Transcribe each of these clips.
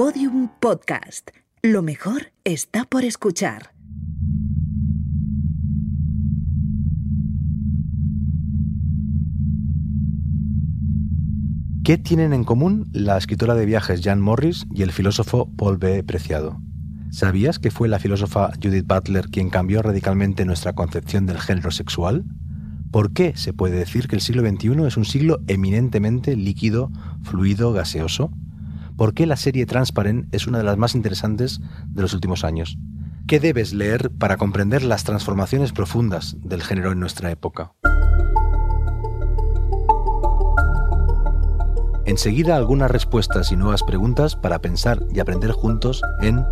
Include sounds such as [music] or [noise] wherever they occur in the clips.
Podium Podcast. Lo mejor está por escuchar. ¿Qué tienen en común la escritora de viajes Jan Morris y el filósofo Paul B. Preciado? ¿Sabías que fue la filósofa Judith Butler quien cambió radicalmente nuestra concepción del género sexual? ¿Por qué se puede decir que el siglo XXI es un siglo eminentemente líquido, fluido, gaseoso? ¿Por qué la serie Transparent es una de las más interesantes de los últimos años? ¿Qué debes leer para comprender las transformaciones profundas del género en nuestra época? Enseguida algunas respuestas y nuevas preguntas para pensar y aprender juntos en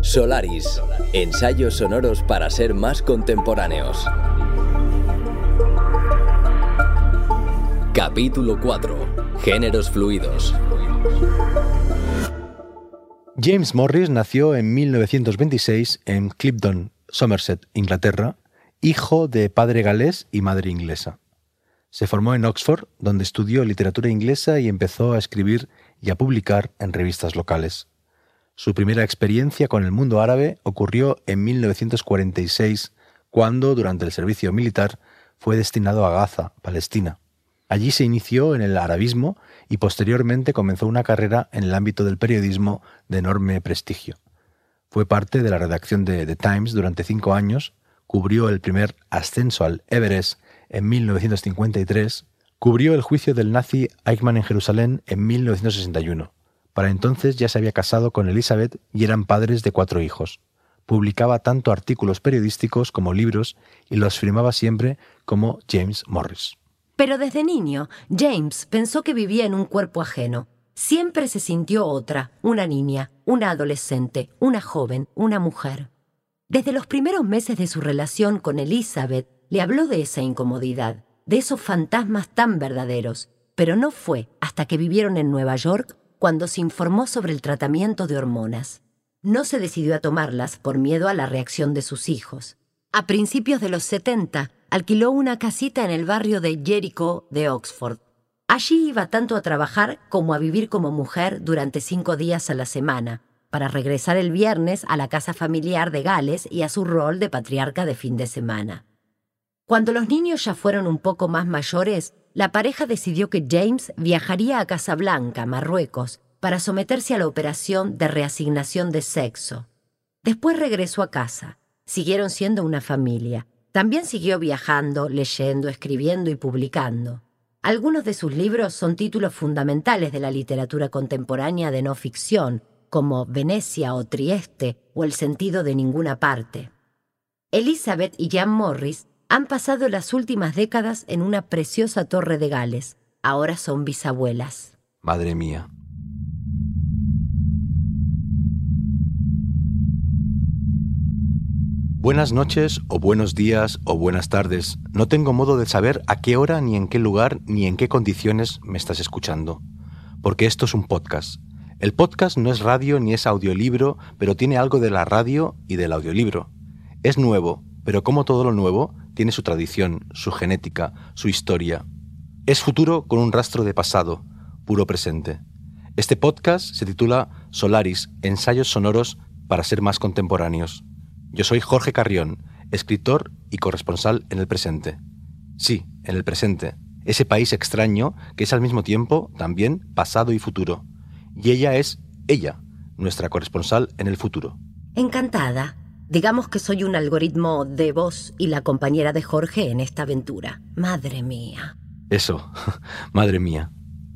Solaris, ensayos sonoros para ser más contemporáneos. Capítulo 4. Géneros fluidos. James Morris nació en 1926 en Clipton, Somerset, Inglaterra, hijo de padre galés y madre inglesa. Se formó en Oxford, donde estudió literatura inglesa y empezó a escribir y a publicar en revistas locales. Su primera experiencia con el mundo árabe ocurrió en 1946, cuando, durante el servicio militar, fue destinado a Gaza, Palestina. Allí se inició en el arabismo y posteriormente comenzó una carrera en el ámbito del periodismo de enorme prestigio. Fue parte de la redacción de The Times durante cinco años, cubrió el primer ascenso al Everest en 1953, cubrió el juicio del nazi Eichmann en Jerusalén en 1961. Para entonces ya se había casado con Elizabeth y eran padres de cuatro hijos. Publicaba tanto artículos periodísticos como libros y los firmaba siempre como James Morris. Pero desde niño, James pensó que vivía en un cuerpo ajeno. Siempre se sintió otra, una niña, una adolescente, una joven, una mujer. Desde los primeros meses de su relación con Elizabeth, le habló de esa incomodidad, de esos fantasmas tan verdaderos, pero no fue hasta que vivieron en Nueva York cuando se informó sobre el tratamiento de hormonas. No se decidió a tomarlas por miedo a la reacción de sus hijos. A principios de los 70, alquiló una casita en el barrio de Jericho de Oxford. Allí iba tanto a trabajar como a vivir como mujer durante cinco días a la semana, para regresar el viernes a la casa familiar de Gales y a su rol de patriarca de fin de semana. Cuando los niños ya fueron un poco más mayores, la pareja decidió que James viajaría a Casablanca, Marruecos, para someterse a la operación de reasignación de sexo. Después regresó a casa. Siguieron siendo una familia, también siguió viajando, leyendo, escribiendo y publicando. Algunos de sus libros son títulos fundamentales de la literatura contemporánea de no ficción, como Venecia o Trieste o El sentido de ninguna parte. Elizabeth y Jan Morris han pasado las últimas décadas en una preciosa torre de Gales. Ahora son bisabuelas. Madre mía, Buenas noches o buenos días o buenas tardes. No tengo modo de saber a qué hora, ni en qué lugar, ni en qué condiciones me estás escuchando. Porque esto es un podcast. El podcast no es radio ni es audiolibro, pero tiene algo de la radio y del audiolibro. Es nuevo, pero como todo lo nuevo, tiene su tradición, su genética, su historia. Es futuro con un rastro de pasado, puro presente. Este podcast se titula Solaris, ensayos sonoros para ser más contemporáneos. Yo soy Jorge Carrión, escritor y corresponsal en el presente. Sí, en el presente, ese país extraño que es al mismo tiempo también pasado y futuro. Y ella es ella, nuestra corresponsal en el futuro. Encantada. Digamos que soy un algoritmo de voz y la compañera de Jorge en esta aventura. Madre mía. Eso, [laughs] madre mía.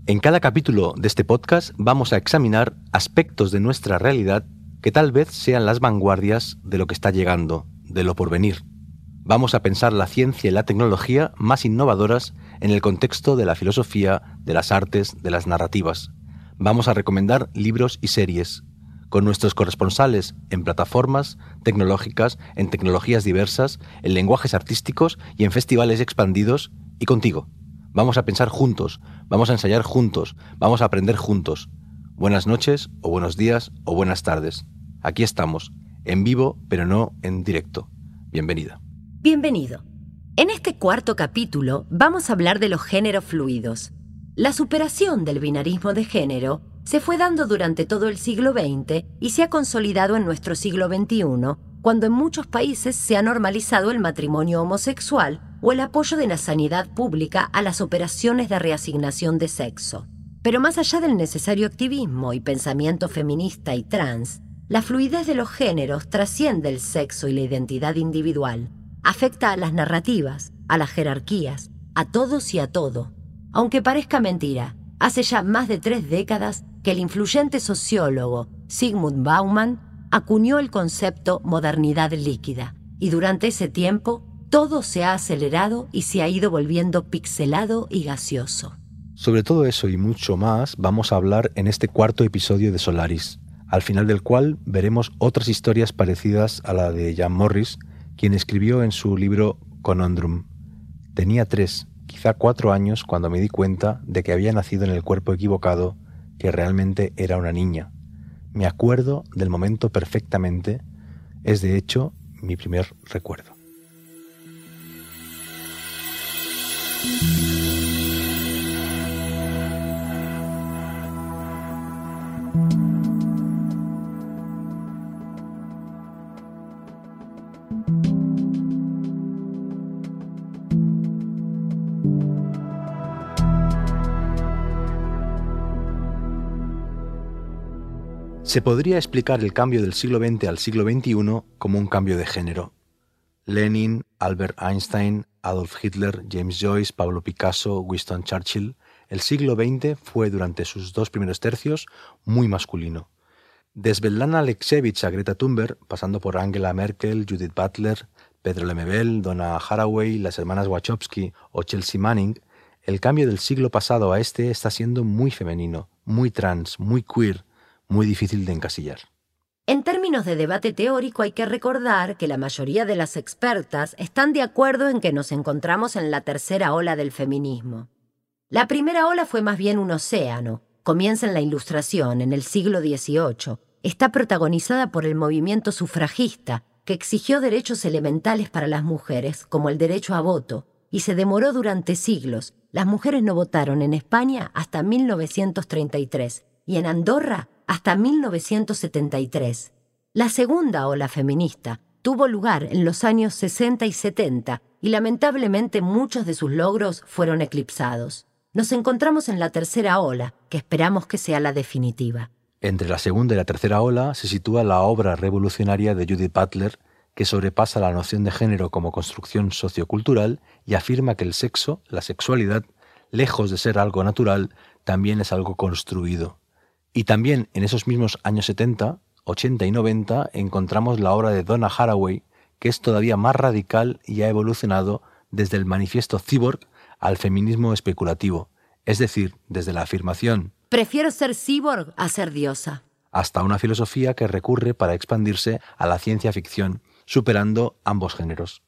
En cada capítulo de este podcast vamos a examinar aspectos de nuestra realidad que tal vez sean las vanguardias de lo que está llegando, de lo por venir. Vamos a pensar la ciencia y la tecnología más innovadoras en el contexto de la filosofía, de las artes, de las narrativas. Vamos a recomendar libros y series, con nuestros corresponsales en plataformas tecnológicas, en tecnologías diversas, en lenguajes artísticos y en festivales expandidos, y contigo. Vamos a pensar juntos, vamos a ensayar juntos, vamos a aprender juntos. Buenas noches, o buenos días, o buenas tardes. Aquí estamos, en vivo, pero no en directo. Bienvenida. Bienvenido. En este cuarto capítulo vamos a hablar de los géneros fluidos. La superación del binarismo de género se fue dando durante todo el siglo XX y se ha consolidado en nuestro siglo XXI, cuando en muchos países se ha normalizado el matrimonio homosexual o el apoyo de la sanidad pública a las operaciones de reasignación de sexo. Pero más allá del necesario activismo y pensamiento feminista y trans, la fluidez de los géneros trasciende el sexo y la identidad individual, afecta a las narrativas, a las jerarquías, a todos y a todo. Aunque parezca mentira, hace ya más de tres décadas que el influyente sociólogo Sigmund Bauman acuñó el concepto modernidad líquida, y durante ese tiempo todo se ha acelerado y se ha ido volviendo pixelado y gaseoso. Sobre todo eso y mucho más vamos a hablar en este cuarto episodio de Solaris, al final del cual veremos otras historias parecidas a la de Jan Morris, quien escribió en su libro Conundrum. Tenía tres, quizá cuatro años cuando me di cuenta de que había nacido en el cuerpo equivocado, que realmente era una niña. Me acuerdo del momento perfectamente, es de hecho mi primer recuerdo. Se podría explicar el cambio del siglo XX al siglo XXI como un cambio de género. Lenin, Albert Einstein, Adolf Hitler, James Joyce, Pablo Picasso, Winston Churchill, el siglo XX fue durante sus dos primeros tercios muy masculino. Desde Svetlana a Greta Thunberg, pasando por Angela Merkel, Judith Butler, Pedro Lemebel, Donna Haraway, las hermanas Wachowski o Chelsea Manning, el cambio del siglo pasado a este está siendo muy femenino, muy trans, muy queer, muy difícil de encasillar. En términos de debate teórico hay que recordar que la mayoría de las expertas están de acuerdo en que nos encontramos en la tercera ola del feminismo. La primera ola fue más bien un océano, comienza en la Ilustración, en el siglo XVIII, está protagonizada por el movimiento sufragista, que exigió derechos elementales para las mujeres, como el derecho a voto, y se demoró durante siglos. Las mujeres no votaron en España hasta 1933 y en Andorra hasta 1973. La segunda ola feminista tuvo lugar en los años 60 y 70 y lamentablemente muchos de sus logros fueron eclipsados. Nos encontramos en la tercera ola, que esperamos que sea la definitiva. Entre la segunda y la tercera ola se sitúa la obra revolucionaria de Judith Butler, que sobrepasa la noción de género como construcción sociocultural y afirma que el sexo, la sexualidad, lejos de ser algo natural, también es algo construido. Y también en esos mismos años 70, 80 y 90 encontramos la obra de Donna Haraway, que es todavía más radical y ha evolucionado desde el manifiesto cyborg al feminismo especulativo, es decir, desde la afirmación Prefiero ser cyborg a ser diosa. hasta una filosofía que recurre para expandirse a la ciencia ficción, superando ambos géneros.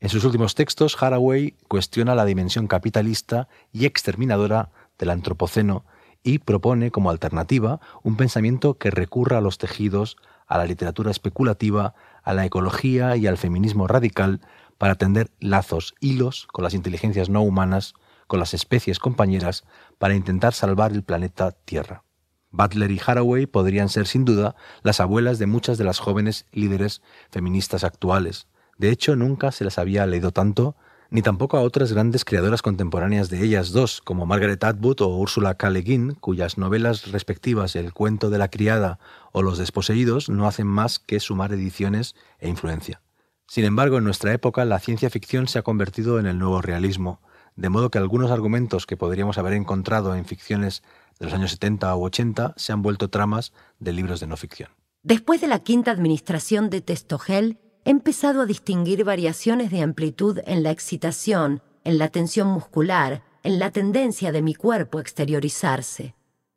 En sus últimos textos, Haraway cuestiona la dimensión capitalista y exterminadora del antropoceno y propone como alternativa un pensamiento que recurra a los tejidos, a la literatura especulativa, a la ecología y al feminismo radical para tender lazos, hilos con las inteligencias no humanas, con las especies compañeras, para intentar salvar el planeta Tierra. Butler y Haraway podrían ser sin duda las abuelas de muchas de las jóvenes líderes feministas actuales. De hecho, nunca se las había leído tanto ni tampoco a otras grandes creadoras contemporáneas de ellas dos, como Margaret Atwood o Ursula K. Le Guin, cuyas novelas respectivas El cuento de la criada o Los desposeídos no hacen más que sumar ediciones e influencia. Sin embargo, en nuestra época la ciencia ficción se ha convertido en el nuevo realismo, de modo que algunos argumentos que podríamos haber encontrado en ficciones de los años 70 o 80 se han vuelto tramas de libros de no ficción. Después de la quinta administración de Testogel, he empezado a distinguir variaciones de amplitud en la excitación, en la tensión muscular, en la tendencia de mi cuerpo a exteriorizarse.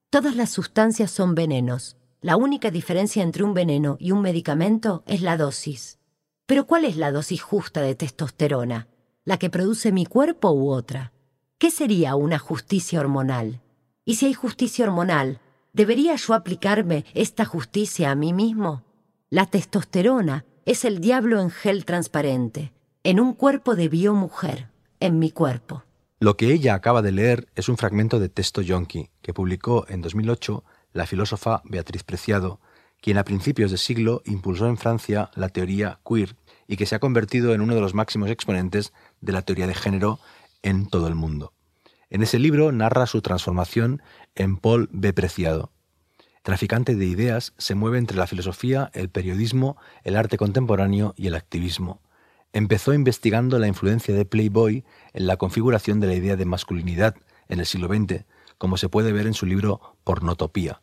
Todas las sustancias son venenos. La única diferencia entre un veneno y un medicamento es la dosis. Pero ¿cuál es la dosis justa de testosterona? ¿La que produce mi cuerpo u otra? ¿Qué sería una justicia hormonal? Y si hay justicia hormonal, ¿debería yo aplicarme esta justicia a mí mismo? La testosterona es el diablo en gel transparente, en un cuerpo de biomujer, en mi cuerpo. Lo que ella acaba de leer es un fragmento de texto yonki que publicó en 2008 la filósofa Beatriz Preciado, quien a principios de siglo impulsó en Francia la teoría queer y que se ha convertido en uno de los máximos exponentes de la teoría de género en todo el mundo. En ese libro narra su transformación en Paul B. Preciado. Traficante de ideas, se mueve entre la filosofía, el periodismo, el arte contemporáneo y el activismo. Empezó investigando la influencia de Playboy en la configuración de la idea de masculinidad en el siglo XX, como se puede ver en su libro Pornotopía.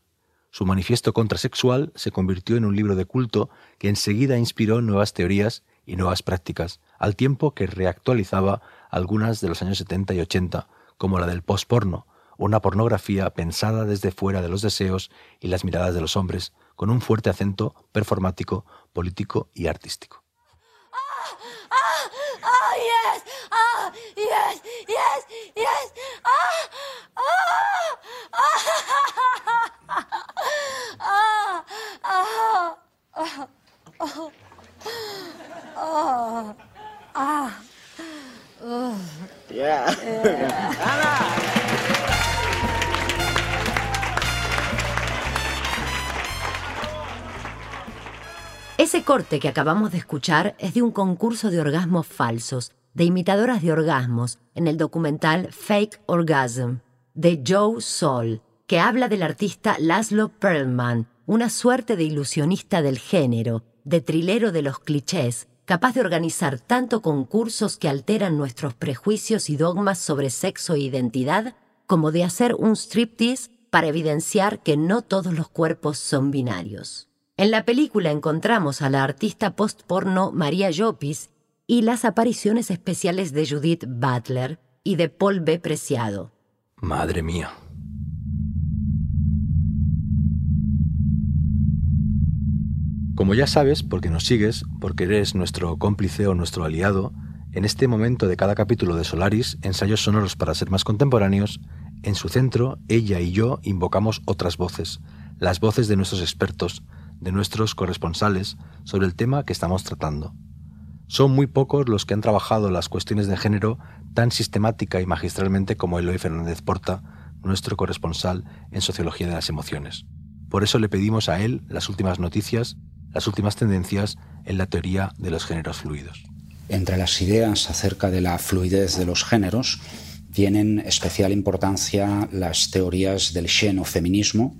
Su manifiesto contrasexual se convirtió en un libro de culto que enseguida inspiró nuevas teorías y nuevas prácticas, al tiempo que reactualizaba algunas de los años 70 y 80, como la del postporno, una pornografía pensada desde fuera de los deseos y las miradas de los hombres, con un fuerte acento performático, político y artístico. Ese corte que acabamos de escuchar es de un concurso de orgasmos falsos, de imitadoras de orgasmos, en el documental Fake Orgasm, de Joe Sol, que habla del artista Laszlo Perlman, una suerte de ilusionista del género, de trilero de los clichés, capaz de organizar tanto concursos que alteran nuestros prejuicios y dogmas sobre sexo e identidad, como de hacer un striptease para evidenciar que no todos los cuerpos son binarios. En la película encontramos a la artista post-porno María Llopis y las apariciones especiales de Judith Butler y de Paul B. Preciado. Madre mía. Como ya sabes, porque nos sigues, porque eres nuestro cómplice o nuestro aliado, en este momento de cada capítulo de Solaris, ensayos sonoros para ser más contemporáneos, en su centro, ella y yo invocamos otras voces, las voces de nuestros expertos, de nuestros corresponsales, sobre el tema que estamos tratando. Son muy pocos los que han trabajado las cuestiones de género tan sistemática y magistralmente como Eloy Fernández Porta, nuestro corresponsal en Sociología de las Emociones. Por eso le pedimos a él las últimas noticias las últimas tendencias en la teoría de los géneros fluidos. Entre las ideas acerca de la fluidez de los géneros tienen especial importancia las teorías del xenofeminismo.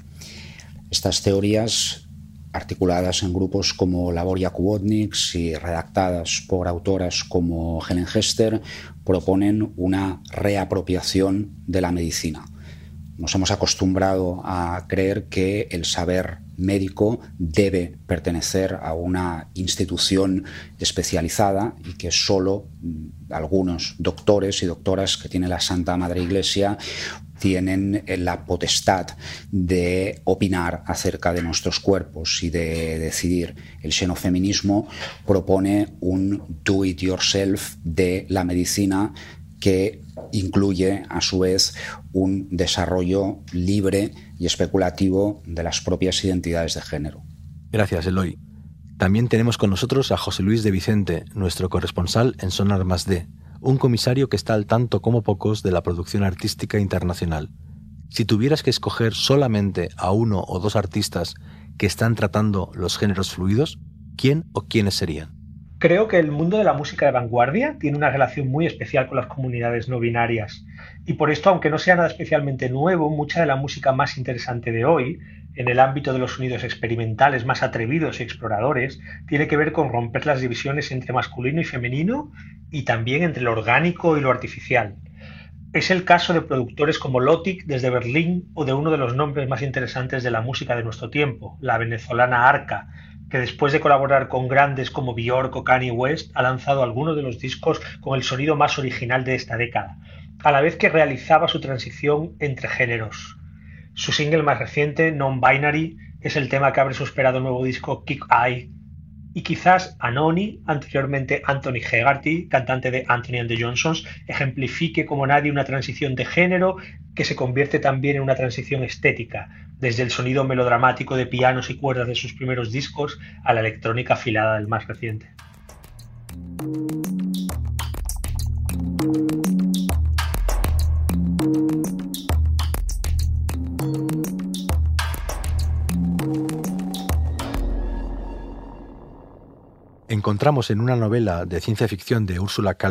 Estas teorías, articuladas en grupos como Laboria Kubotniks y redactadas por autoras como Helen Hester, proponen una reapropiación de la medicina. Nos hemos acostumbrado a creer que el saber médico debe pertenecer a una institución especializada y que solo mm, algunos doctores y doctoras que tiene la Santa Madre Iglesia tienen eh, la potestad de opinar acerca de nuestros cuerpos y de decidir. El xenofeminismo propone un do it yourself de la medicina que incluye a su vez un desarrollo libre y especulativo de las propias identidades de género. Gracias, Eloy. También tenemos con nosotros a José Luis de Vicente, nuestro corresponsal en Sonar Más D, un comisario que está al tanto como pocos de la producción artística internacional. Si tuvieras que escoger solamente a uno o dos artistas que están tratando los géneros fluidos, ¿quién o quiénes serían? Creo que el mundo de la música de vanguardia tiene una relación muy especial con las comunidades no binarias. Y por esto, aunque no sea nada especialmente nuevo, mucha de la música más interesante de hoy, en el ámbito de los sonidos experimentales más atrevidos y exploradores, tiene que ver con romper las divisiones entre masculino y femenino y también entre lo orgánico y lo artificial. Es el caso de productores como Lotic desde Berlín o de uno de los nombres más interesantes de la música de nuestro tiempo, la venezolana Arca, que después de colaborar con grandes como Bjork o Kanye West, ha lanzado algunos de los discos con el sonido más original de esta década, a la vez que realizaba su transición entre géneros. Su single más reciente, Non-Binary, es el tema que abre su esperado nuevo disco Kick Eye, y quizás Anoni, anteriormente Anthony Hegarty, cantante de Anthony and the Johnsons, ejemplifique como nadie una transición de género que se convierte también en una transición estética, desde el sonido melodramático de pianos y cuerdas de sus primeros discos a la electrónica afilada del más reciente. Encontramos en una novela de ciencia ficción de Úrsula K.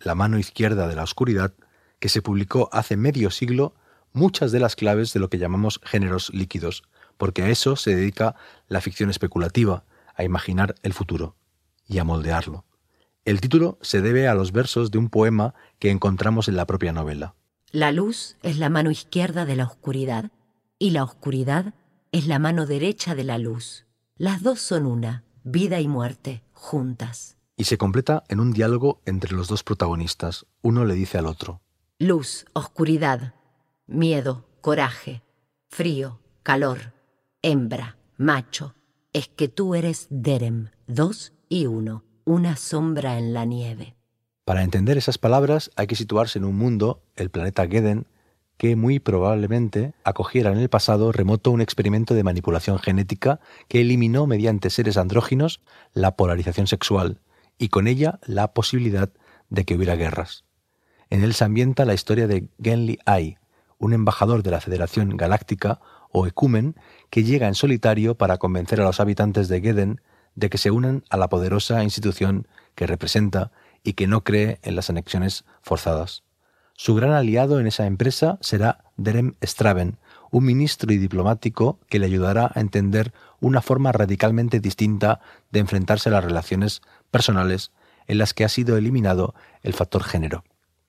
La mano izquierda de la oscuridad, que se publicó hace medio siglo, muchas de las claves de lo que llamamos géneros líquidos, porque a eso se dedica la ficción especulativa, a imaginar el futuro y a moldearlo. El título se debe a los versos de un poema que encontramos en la propia novela. La luz es la mano izquierda de la oscuridad y la oscuridad es la mano derecha de la luz. Las dos son una, vida y muerte, juntas. Y se completa en un diálogo entre los dos protagonistas. Uno le dice al otro. Luz, oscuridad, miedo, coraje, frío, calor, hembra, macho. Es que tú eres Derem, dos y uno, una sombra en la nieve. Para entender esas palabras hay que situarse en un mundo, el planeta Geden, que muy probablemente acogiera en el pasado remoto un experimento de manipulación genética que eliminó mediante seres andróginos la polarización sexual y con ella la posibilidad de que hubiera guerras. En él se ambienta la historia de Genli Ai, un embajador de la Federación Galáctica o ecumen que llega en solitario para convencer a los habitantes de Geden de que se unan a la poderosa institución que representa y que no cree en las anexiones forzadas. Su gran aliado en esa empresa será Derem Straven, un ministro y diplomático que le ayudará a entender una forma radicalmente distinta de enfrentarse a las relaciones personales en las que ha sido eliminado el factor género.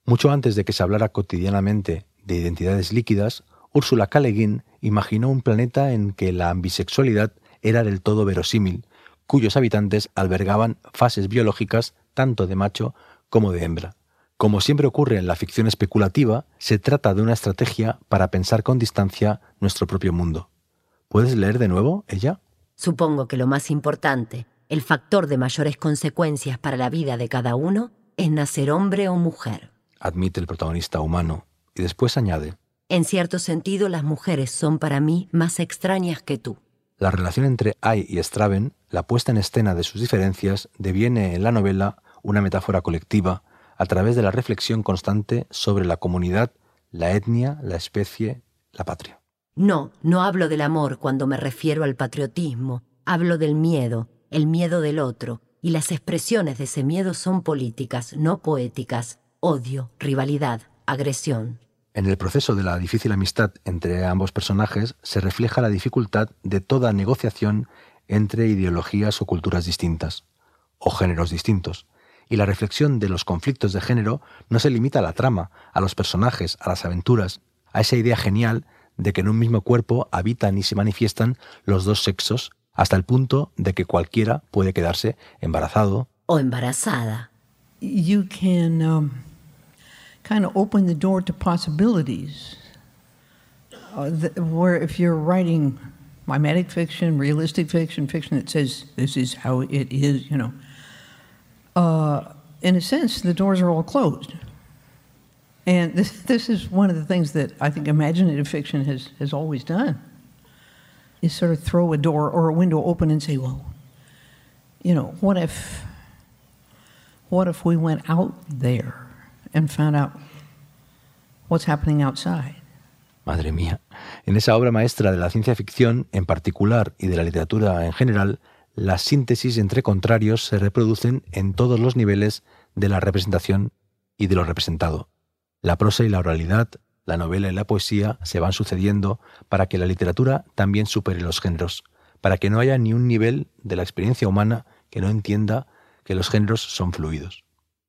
Mucho antes de que se hablara cotidianamente de identidades líquidas, Úrsula K. Le Guin imaginó un planeta en que la ambisexualidad era del todo verosímil, cuyos habitantes albergaban fases biológicas tanto de macho como de hembra. Como siempre ocurre en la ficción especulativa, se trata de una estrategia para pensar con distancia nuestro propio mundo. ¿Puedes leer de nuevo, ella? Supongo que lo más importante, el factor de mayores consecuencias para la vida de cada uno, es nacer hombre o mujer. Admite el protagonista humano, y después añade. En cierto sentido, las mujeres son para mí más extrañas que tú. La relación entre Ai y Straven, la puesta en escena de sus diferencias, deviene en la novela una metáfora colectiva a través de la reflexión constante sobre la comunidad, la etnia, la especie, la patria. No, no hablo del amor cuando me refiero al patriotismo, hablo del miedo, el miedo del otro, y las expresiones de ese miedo son políticas, no poéticas, odio, rivalidad, agresión. En el proceso de la difícil amistad entre ambos personajes se refleja la dificultad de toda negociación entre ideologías o culturas distintas, o géneros distintos, y la reflexión de los conflictos de género no se limita a la trama, a los personajes, a las aventuras, a esa idea genial de que en un mismo cuerpo habitan y se manifiestan los dos sexos hasta el punto de que cualquiera puede quedarse embarazado o embarazada. You can um, kind of open the door to possibilities. Uh, where if you're writing mimetic fiction, realistic fiction, fiction that says this is how it is, you know, uh, in a sense, the doors are all closed. And this, [laughs] this is one of the things that I think imaginative fiction has, has always done, is sort of throw a door or a window open and say, well, you know, what if, what if we went out there and found out what's happening outside? Madre mía. En esa obra maestra de la ciencia ficción en particular y de la literatura en general, las síntesis entre contrarios se reproducen en todos los niveles de la representación y de lo representado. La prosa y la oralidad, la novela y la poesía se van sucediendo para que la literatura también supere los géneros, para que no haya ni un nivel de la experiencia humana que no entienda que los géneros son fluidos.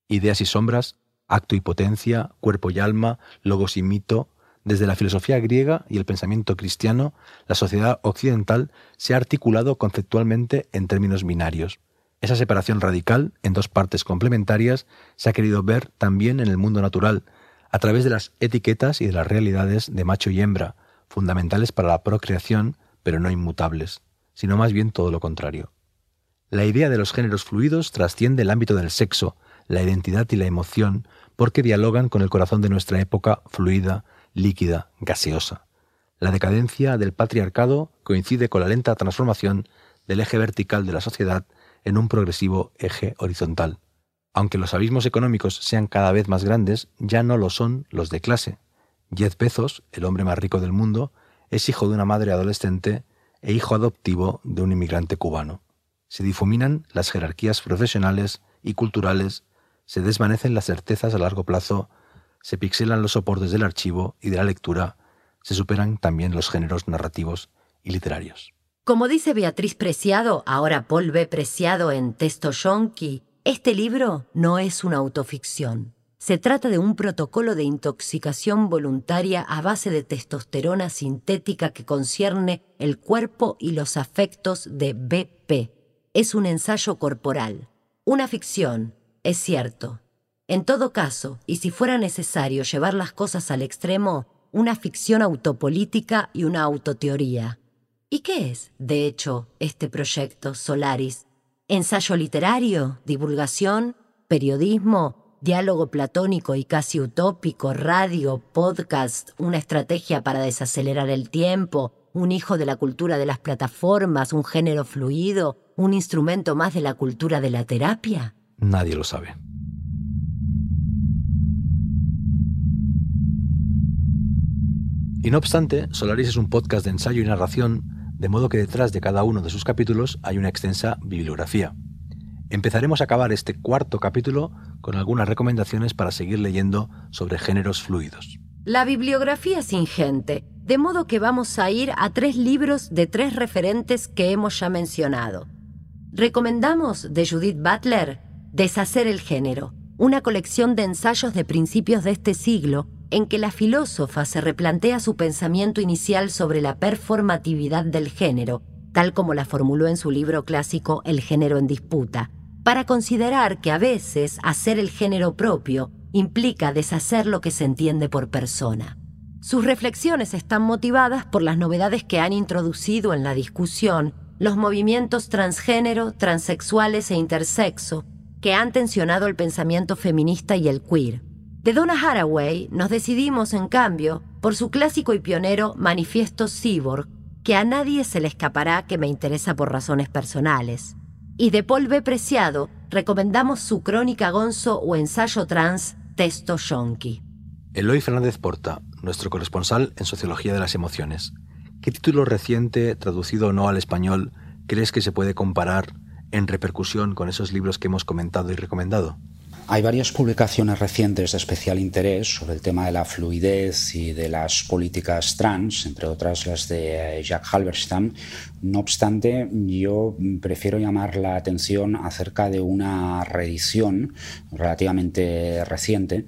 Ideas y sombras, acto y potencia, cuerpo y alma, logos y mito, desde la filosofía griega y el pensamiento cristiano, la sociedad occidental se ha articulado conceptualmente en términos binarios. Esa separación radical, en dos partes complementarias, se ha querido ver también en el mundo natural, a través de las etiquetas y de las realidades de macho y hembra, fundamentales para la procreación, pero no inmutables, sino más bien todo lo contrario. La idea de los géneros fluidos trasciende el ámbito del sexo, la identidad y la emoción, porque dialogan con el corazón de nuestra época fluida, líquida, gaseosa. La decadencia del patriarcado coincide con la lenta transformación del eje vertical de la sociedad en un progresivo eje horizontal. Aunque los abismos económicos sean cada vez más grandes, ya no lo son los de clase. Jeff Bezos, el hombre más rico del mundo, es hijo de una madre adolescente e hijo adoptivo de un inmigrante cubano. Se difuminan las jerarquías profesionales y culturales, se desvanecen las certezas a largo plazo, se pixelan los soportes del archivo y de la lectura, se superan también los géneros narrativos y literarios. Como dice Beatriz Preciado, ahora Paul B. Preciado en Testo Yonki, este libro no es una autoficción. Se trata de un protocolo de intoxicación voluntaria a base de testosterona sintética que concierne el cuerpo y los afectos de BP. Es un ensayo corporal. Una ficción, es cierto. En todo caso, y si fuera necesario llevar las cosas al extremo, una ficción autopolítica y una autoteoría. ¿Y qué es, de hecho, este proyecto Solaris? ¿Ensayo literario? ¿Divulgación? ¿Periodismo? diálogo platónico y casi utópico, radio, podcast, una estrategia para desacelerar el tiempo, un hijo de la cultura de las plataformas, un género fluido, un instrumento más de la cultura de la terapia? Nadie lo sabe. Y no obstante, Solaris es un podcast de ensayo y narración, de modo que detrás de cada uno de sus capítulos hay una extensa bibliografía. Empezaremos a acabar este cuarto capítulo con algunas recomendaciones para seguir leyendo sobre géneros fluidos. La bibliografía es ingente, de modo que vamos a ir a tres libros de tres referentes que hemos ya mencionado. Recomendamos de Judith Butler Deshacer el género, una colección de ensayos de principios de este siglo en que la filósofa se replantea su pensamiento inicial sobre la performatividad del género, tal como la formuló en su libro clásico El género en disputa, para considerar que a veces hacer el género propio implica deshacer lo que se entiende por persona. Sus reflexiones están motivadas por las novedades que han introducido en la discusión los movimientos transgénero, transexuales e intersexo, que han tensionado el pensamiento feminista y el queer. De Donna Haraway nos decidimos, en cambio, por su clásico y pionero Manifiesto Cyborg, que a nadie se le escapará que me interesa por razones personales y de Paul B. Preciado recomendamos su crónica gonzo o ensayo trans Testo Yonki. Eloy Fernández Porta, nuestro corresponsal en Sociología de las Emociones. ¿Qué título reciente, traducido o no al español, crees que se puede comparar en repercusión con esos libros que hemos comentado y recomendado? Hay varias publicaciones recientes de especial interés sobre el tema de la fluidez y de las políticas trans, entre otras las de Jack Halberstam. No obstante, yo prefiero llamar la atención acerca de una reedición relativamente reciente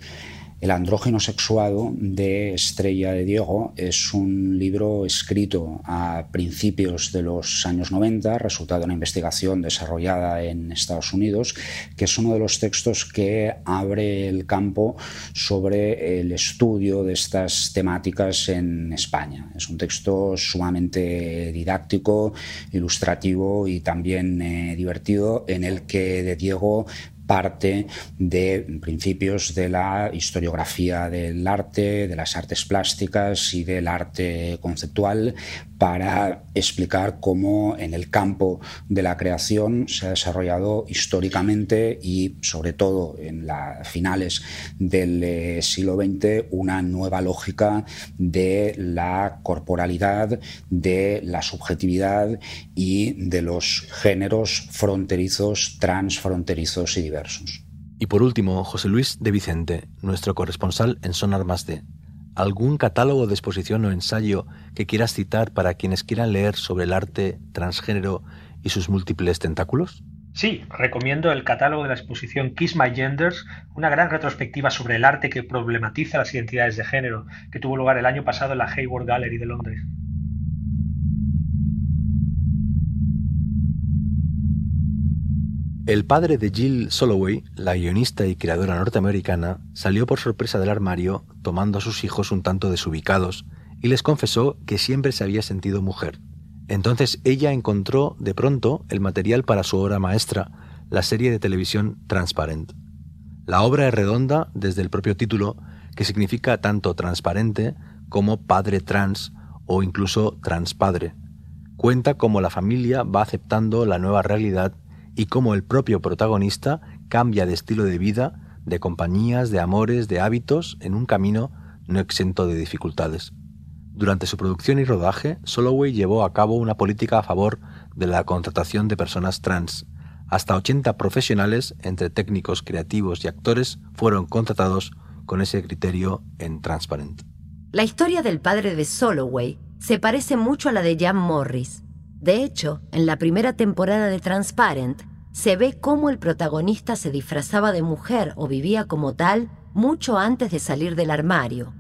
el andrógeno sexuado de Estrella de Diego es un libro escrito a principios de los años 90, resultado de una investigación desarrollada en Estados Unidos, que es uno de los textos que abre el campo sobre el estudio de estas temáticas en España. Es un texto sumamente didáctico, ilustrativo y también eh, divertido, en el que de Diego parte de principios de la historiografía del arte, de las artes plásticas y del arte conceptual para explicar cómo en el campo de la creación se ha desarrollado históricamente y sobre todo en las finales del eh, siglo XX una nueva lógica de la corporalidad, de la subjetividad y de los géneros fronterizos, transfronterizos y diversos. Y por último, José Luis de Vicente, nuestro corresponsal en Sonar Más de algún catálogo de exposición o ensayo que quieras citar para quienes quieran leer sobre el arte transgénero y sus múltiples tentáculos? Sí, recomiendo el catálogo de la exposición Kiss My Genders, una gran retrospectiva sobre el arte que problematiza las identidades de género, que tuvo lugar el año pasado en la Hayward Gallery de Londres. El padre de Jill Soloway, la guionista y creadora norteamericana, salió por sorpresa del armario, tomando a sus hijos un tanto desubicados, y les confesó que siempre se había sentido mujer. Entonces ella encontró de pronto el material para su obra maestra, la serie de televisión Transparent. La obra es redonda desde el propio título, que significa tanto transparente como padre trans o incluso transpadre. Cuenta cómo la familia va aceptando la nueva realidad y cómo el propio protagonista cambia de estilo de vida, de compañías, de amores, de hábitos en un camino no exento de dificultades. Durante su producción y rodaje, Soloway llevó a cabo una política a favor de la contratación de personas trans. Hasta 80 profesionales, entre técnicos, creativos y actores, fueron contratados con ese criterio en Transparent. La historia del padre de Soloway se parece mucho a la de Jan Morris. De hecho, en la primera temporada de Transparent, se ve cómo el protagonista se disfrazaba de mujer o vivía como tal mucho antes de salir del armario,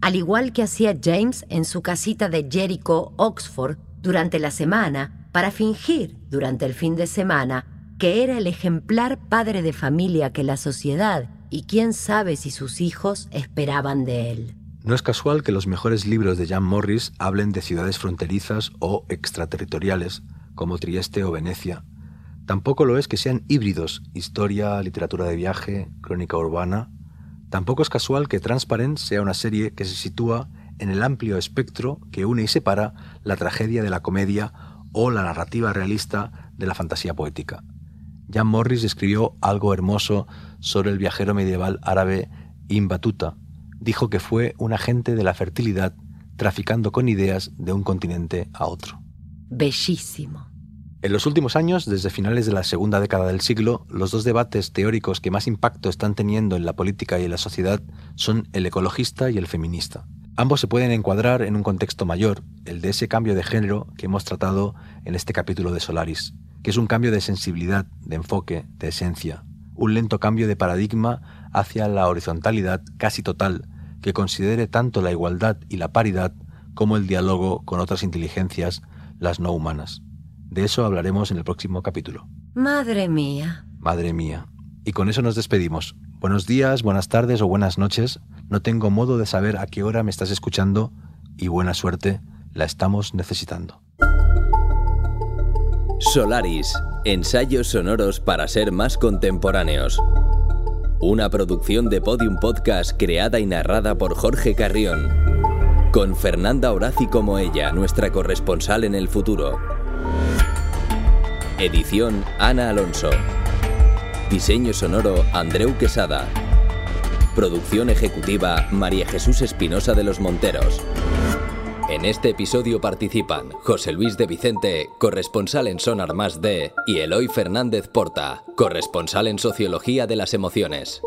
al igual que hacía James en su casita de Jericho, Oxford, durante la semana, para fingir durante el fin de semana que era el ejemplar padre de familia que la sociedad y quién sabe si sus hijos esperaban de él. No es casual que los mejores libros de Jan Morris hablen de ciudades fronterizas o extraterritoriales, como Trieste o Venecia. Tampoco lo es que sean híbridos, historia, literatura de viaje, crónica urbana. Tampoco es casual que Transparent sea una serie que se sitúa en el amplio espectro que une y separa la tragedia de la comedia o la narrativa realista de la fantasía poética. Jan Morris escribió algo hermoso sobre el viajero medieval árabe Ibn Battuta, dijo que fue un agente de la fertilidad traficando con ideas de un continente a otro. Bellísimo. En los últimos años, desde finales de la segunda década del siglo, los dos debates teóricos que más impacto están teniendo en la política y en la sociedad son el ecologista y el feminista. Ambos se pueden encuadrar en un contexto mayor, el de ese cambio de género que hemos tratado en este capítulo de Solaris, que es un cambio de sensibilidad, de enfoque, de esencia, un lento cambio de paradigma hacia la horizontalidad casi total que considere tanto la igualdad y la paridad como el diálogo con otras inteligencias, las no humanas. De eso hablaremos en el próximo capítulo. Madre mía. Madre mía. Y con eso nos despedimos. Buenos días, buenas tardes o buenas noches. No tengo modo de saber a qué hora me estás escuchando y buena suerte, la estamos necesitando. Solaris, ensayos sonoros para ser más contemporáneos. Una producción de Podium Podcast creada y narrada por Jorge Carrión. Con Fernanda Horaci como ella, nuestra corresponsal en el futuro. Edición Ana Alonso. Diseño sonoro Andreu Quesada. Producción ejecutiva María Jesús Espinosa de los Monteros. En este episodio participan José Luis de Vicente, corresponsal en Sonar Más D, y Eloy Fernández Porta, corresponsal en Sociología de las Emociones.